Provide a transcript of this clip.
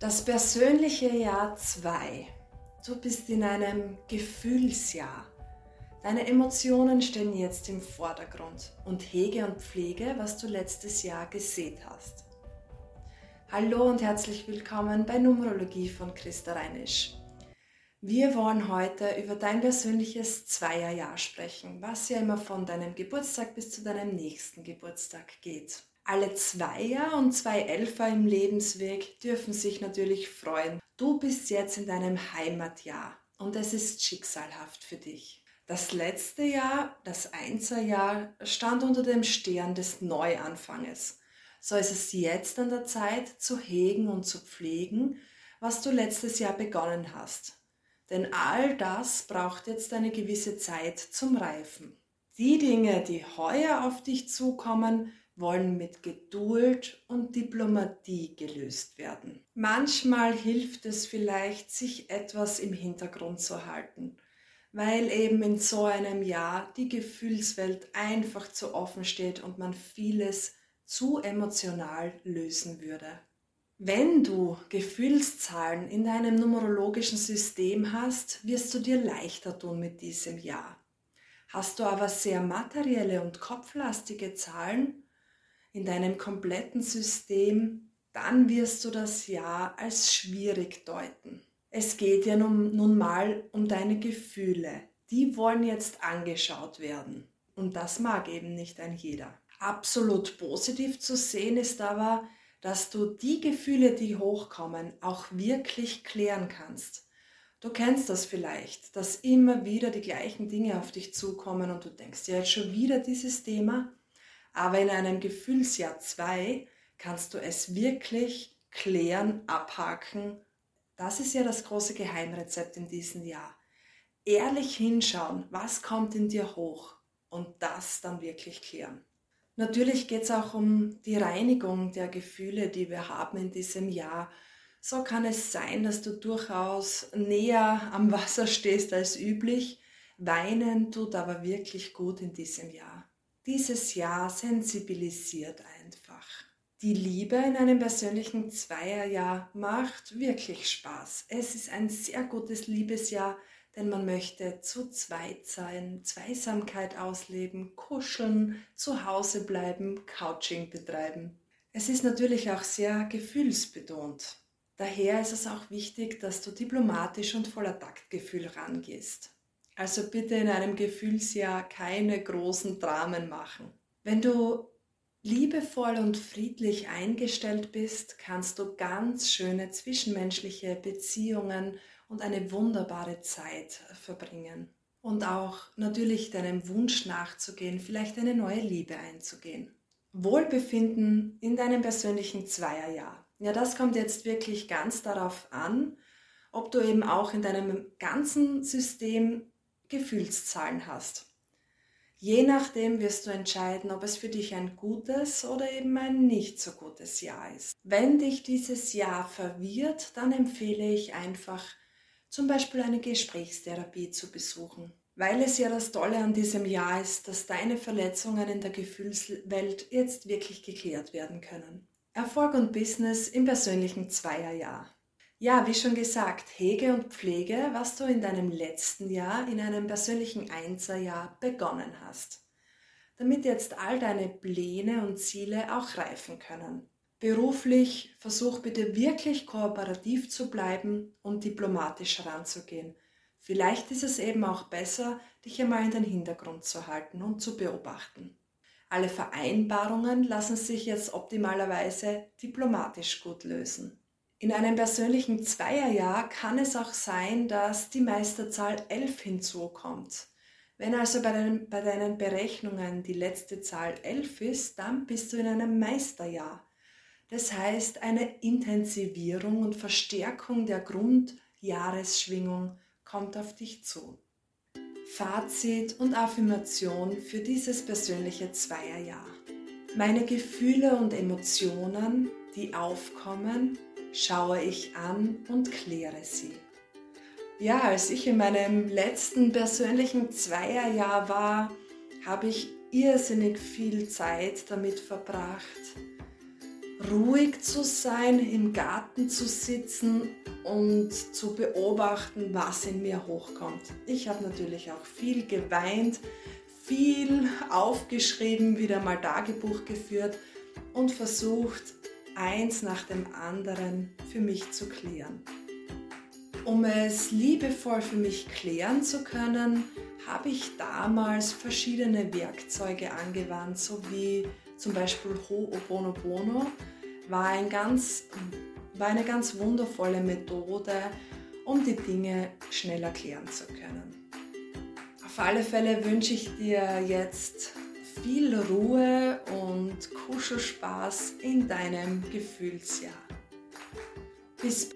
Das persönliche Jahr 2. Du bist in einem Gefühlsjahr. Deine Emotionen stehen jetzt im Vordergrund und hege und pflege, was du letztes Jahr gesät hast. Hallo und herzlich willkommen bei Numerologie von Christa Reinisch. Wir wollen heute über dein persönliches Zweierjahr sprechen, was ja immer von deinem Geburtstag bis zu deinem nächsten Geburtstag geht. Alle Zweier und zwei Elfer im Lebensweg dürfen sich natürlich freuen. Du bist jetzt in deinem Heimatjahr und es ist schicksalhaft für dich. Das letzte Jahr, das Einserjahr, stand unter dem Stern des Neuanfanges. So ist es jetzt an der Zeit zu hegen und zu pflegen, was du letztes Jahr begonnen hast. Denn all das braucht jetzt eine gewisse Zeit zum Reifen. Die Dinge, die heuer auf dich zukommen, wollen mit Geduld und Diplomatie gelöst werden. Manchmal hilft es vielleicht, sich etwas im Hintergrund zu halten, weil eben in so einem Jahr die Gefühlswelt einfach zu offen steht und man vieles zu emotional lösen würde. Wenn du Gefühlszahlen in deinem numerologischen System hast, wirst du dir leichter tun mit diesem Jahr. Hast du aber sehr materielle und kopflastige Zahlen, in deinem kompletten System, dann wirst du das Ja als schwierig deuten. Es geht ja nun, nun mal um deine Gefühle. Die wollen jetzt angeschaut werden. Und das mag eben nicht ein jeder. Absolut positiv zu sehen ist aber, dass du die Gefühle, die hochkommen, auch wirklich klären kannst. Du kennst das vielleicht, dass immer wieder die gleichen Dinge auf dich zukommen und du denkst ja jetzt schon wieder dieses Thema. Aber in einem Gefühlsjahr 2 kannst du es wirklich klären, abhaken. Das ist ja das große Geheimrezept in diesem Jahr. Ehrlich hinschauen, was kommt in dir hoch und das dann wirklich klären. Natürlich geht es auch um die Reinigung der Gefühle, die wir haben in diesem Jahr. So kann es sein, dass du durchaus näher am Wasser stehst als üblich. Weinen tut aber wirklich gut in diesem Jahr dieses Jahr sensibilisiert einfach. Die Liebe in einem persönlichen Zweierjahr macht wirklich Spaß. Es ist ein sehr gutes Liebesjahr, denn man möchte zu zweit sein, Zweisamkeit ausleben, kuscheln, zu Hause bleiben, Couching betreiben. Es ist natürlich auch sehr gefühlsbetont. Daher ist es auch wichtig, dass du diplomatisch und voller Taktgefühl rangehst. Also bitte in einem Gefühlsjahr keine großen Dramen machen. Wenn du liebevoll und friedlich eingestellt bist, kannst du ganz schöne zwischenmenschliche Beziehungen und eine wunderbare Zeit verbringen. Und auch natürlich deinem Wunsch nachzugehen, vielleicht eine neue Liebe einzugehen. Wohlbefinden in deinem persönlichen Zweierjahr. Ja, das kommt jetzt wirklich ganz darauf an, ob du eben auch in deinem ganzen System Gefühlszahlen hast. Je nachdem wirst du entscheiden, ob es für dich ein gutes oder eben ein nicht so gutes Jahr ist. Wenn dich dieses Jahr verwirrt, dann empfehle ich einfach zum Beispiel eine Gesprächstherapie zu besuchen. Weil es ja das Tolle an diesem Jahr ist, dass deine Verletzungen in der Gefühlswelt jetzt wirklich geklärt werden können. Erfolg und Business im persönlichen Zweierjahr. Ja, wie schon gesagt, hege und pflege, was du in deinem letzten Jahr, in einem persönlichen Einserjahr begonnen hast, damit jetzt all deine Pläne und Ziele auch reifen können. Beruflich versuch bitte wirklich kooperativ zu bleiben und diplomatisch heranzugehen. Vielleicht ist es eben auch besser, dich einmal in den Hintergrund zu halten und zu beobachten. Alle Vereinbarungen lassen sich jetzt optimalerweise diplomatisch gut lösen. In einem persönlichen Zweierjahr kann es auch sein, dass die Meisterzahl 11 hinzukommt. Wenn also bei deinen, bei deinen Berechnungen die letzte Zahl 11 ist, dann bist du in einem Meisterjahr. Das heißt, eine Intensivierung und Verstärkung der Grundjahresschwingung kommt auf dich zu. Fazit und Affirmation für dieses persönliche Zweierjahr. Meine Gefühle und Emotionen, die aufkommen, schaue ich an und kläre sie. Ja, als ich in meinem letzten persönlichen Zweierjahr war, habe ich irrsinnig viel Zeit damit verbracht, ruhig zu sein, im Garten zu sitzen und zu beobachten, was in mir hochkommt. Ich habe natürlich auch viel geweint, viel aufgeschrieben, wieder mal Tagebuch geführt und versucht, eins nach dem anderen für mich zu klären. Um es liebevoll für mich klären zu können, habe ich damals verschiedene Werkzeuge angewandt, so wie zum Beispiel Ho'oponopono, war, ein ganz, war eine ganz wundervolle Methode, um die Dinge schneller klären zu können. Auf alle Fälle wünsche ich dir jetzt viel Ruhe und Kuschelspaß in deinem Gefühlsjahr. Bis